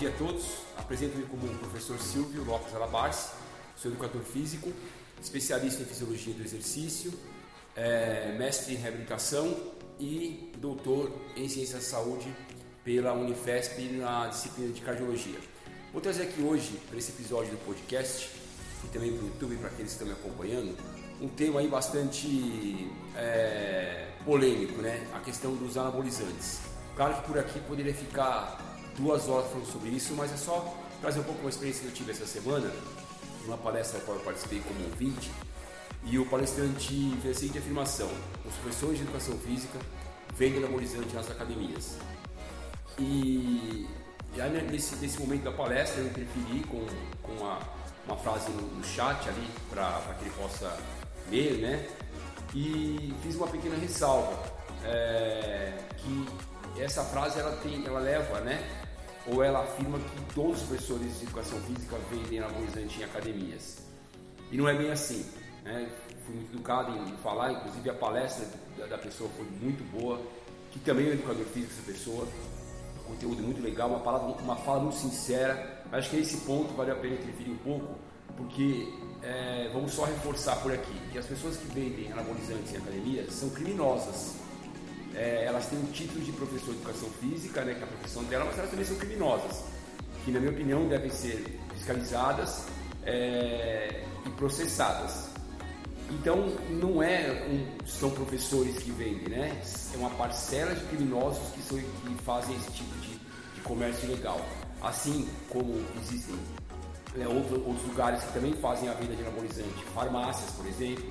Dia a todos. Apresento-me como o professor Silvio Lopes Alabarce, sou educador físico, especialista em fisiologia do exercício, é, mestre em reabilitação e doutor em ciência da saúde pela Unifesp na disciplina de cardiologia. Vou trazer aqui hoje, para esse episódio do podcast, e também para o YouTube, para aqueles que estão me acompanhando, um tema aí bastante é, polêmico, né? A questão dos anabolizantes. Claro que por aqui poderia ficar duas horas falando sobre isso, mas é só trazer um pouco uma experiência que eu tive essa semana, numa palestra na qual eu participei como ouvinte, e o palestrante fez a seguinte afirmação: os professores de educação física vendem anabolizante nas academias. E, e aí, nesse, nesse momento da palestra eu interferi com, com uma, uma frase no, no chat ali para que ele possa ler, né? E fiz uma pequena ressalva é, que essa frase ela tem, ela leva, né? Ou ela afirma que todos os professores de educação física vendem anabolizante em academias. E não é bem assim. Né? Fui muito educado em falar, inclusive a palestra da, pessoa foi muito boa, que também é um educador físico essa pessoa, um conteúdo muito legal, uma, palavra, uma fala muito sincera. Acho que esse ponto vale a pena interferir um pouco, porque é, vamos só reforçar por aqui que as pessoas que vendem anabolizantes em academias são criminosas. É, elas têm o título de professor de educação física, né, que é a profissão dela, mas elas também são criminosas, que na minha opinião devem ser fiscalizadas é, e processadas. Então, não é um, são professores que vendem, né? É uma parcela de criminosos que, são, que fazem esse tipo de, de comércio ilegal. Assim como existem né, outros, outros lugares que também fazem a venda de anabolizante, farmácias, por exemplo,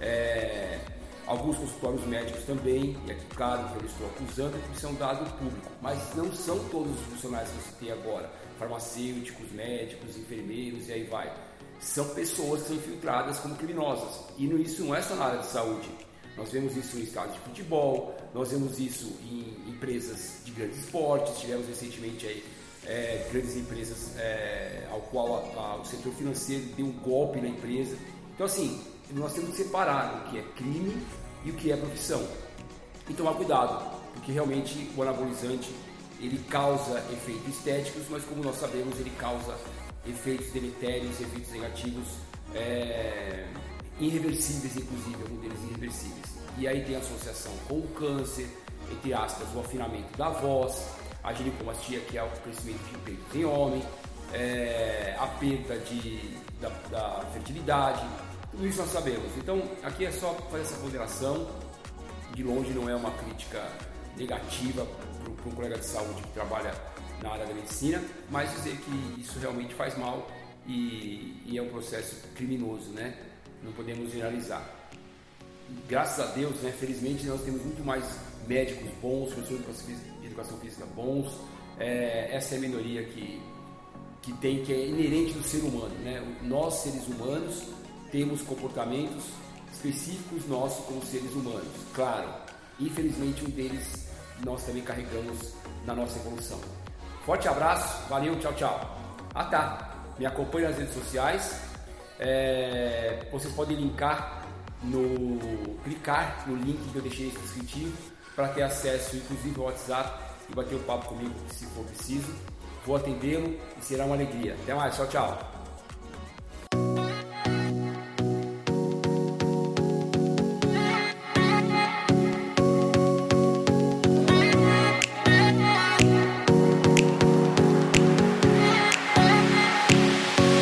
é, alguns consultórios médicos também, e aqui, claro, que eu estou acusando, que isso é dado público, mas não são todos os funcionários que você tem agora, farmacêuticos, médicos, enfermeiros e aí vai são pessoas que são infiltradas como criminosas. E isso não é só na área de saúde. Nós vemos isso em estádios de futebol, nós vemos isso em empresas de grandes esportes, tivemos recentemente aí é, grandes empresas é, ao qual a, a, o setor financeiro deu um golpe na empresa. Então assim, nós temos que separar o que é crime e o que é profissão. E tomar cuidado, porque realmente o anabolizante ele causa efeitos estéticos, mas como nós sabemos, ele causa efeitos deletérios, efeitos negativos, é, irreversíveis, inclusive, alguns deles irreversíveis. E aí tem associação com o câncer, entre aspas, o afinamento da voz, a ginecomastia, que é o crescimento de peitos em homem, é, a perda de, da, da fertilidade, tudo isso nós sabemos. Então, aqui é só fazer essa ponderação. De longe não é uma crítica negativa para um colega de saúde que trabalha na área da medicina, mas dizer que isso realmente faz mal e, e é um processo criminoso, né? Não podemos generalizar. Graças a Deus, né, felizmente, nós temos muito mais médicos bons, professores de educação física bons. É, essa é a minoria que, que tem, que é inerente do ser humano. Né? Nós, seres humanos, temos comportamentos específicos nossos como seres humanos. Claro, infelizmente um deles nós também carregamos na nossa evolução. Forte abraço, valeu, tchau, tchau. Ah tá, me acompanhe nas redes sociais. É, vocês podem linkar no. clicar no link que eu deixei descritivo para ter acesso inclusive ao WhatsApp e bater um papo comigo se for preciso. Vou atendê-lo e será uma alegria. Até mais, tchau, tchau.